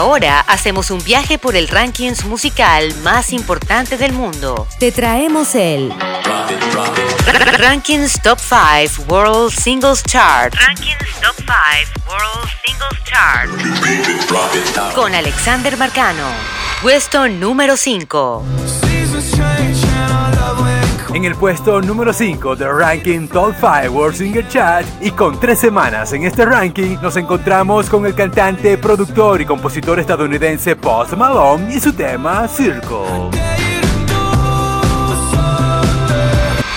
Ahora hacemos un viaje por el rankings musical más importante del mundo. Te traemos el Rankings Top 5 World Singles Chart. Rankings Top 5 World Singles Chart. Con Alexander Marcano. Puesto número 5. En el puesto número 5 del ranking Top 5 World Singer Chat y con tres semanas en este ranking nos encontramos con el cantante, productor y compositor estadounidense Post Malone y su tema Circle.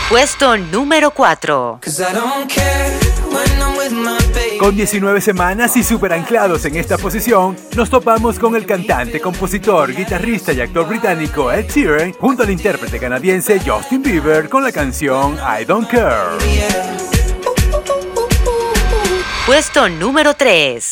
Puesto número 4. Con 19 semanas y super anclados en esta posición, nos topamos con el cantante, compositor, guitarrista y actor británico Ed Sheeran junto al intérprete canadiense Justin Bieber con la canción I Don't Care. Puesto número 3.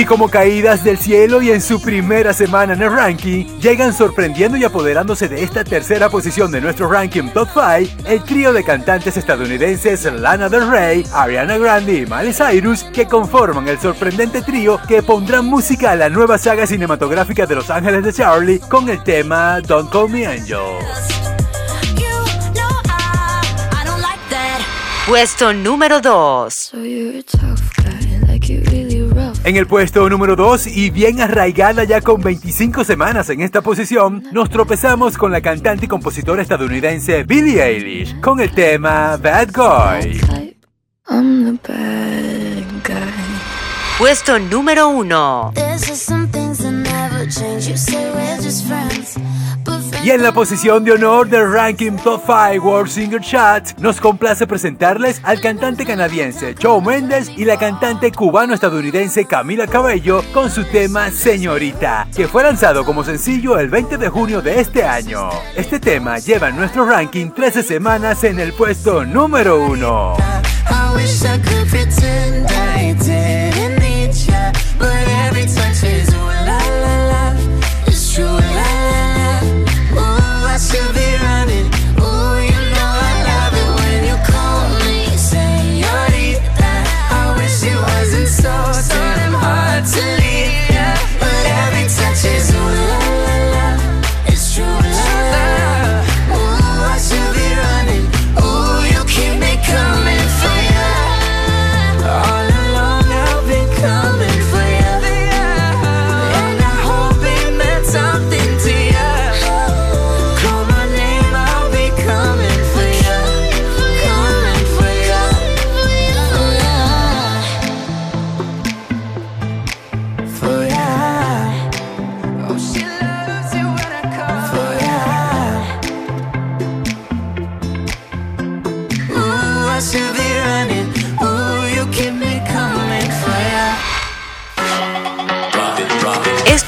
Y como caídas del cielo y en su primera semana en el ranking, llegan sorprendiendo y apoderándose de esta tercera posición de nuestro ranking Top 5, el trío de cantantes estadounidenses Lana Del Rey, Ariana Grande y Miley Cyrus, que conforman el sorprendente trío que pondrán música a la nueva saga cinematográfica de Los Ángeles de Charlie con el tema Don't Call Me Angel. Puesto número 2. En el puesto número 2 y bien arraigada ya con 25 semanas en esta posición, nos tropezamos con la cantante y compositora estadounidense Billie Eilish con el tema Bad Guy. Puesto número 1. Y en la posición de honor del ranking Top 5 World Singer Chat, nos complace presentarles al cantante canadiense Joe Mendes y la cantante cubano-estadounidense Camila Cabello con su tema Señorita, que fue lanzado como sencillo el 20 de junio de este año. Este tema lleva en nuestro ranking 13 semanas en el puesto número 1.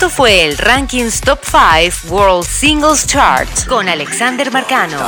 Esto fue el Rankings Top 5 World Singles Chart con Alexander Marcano.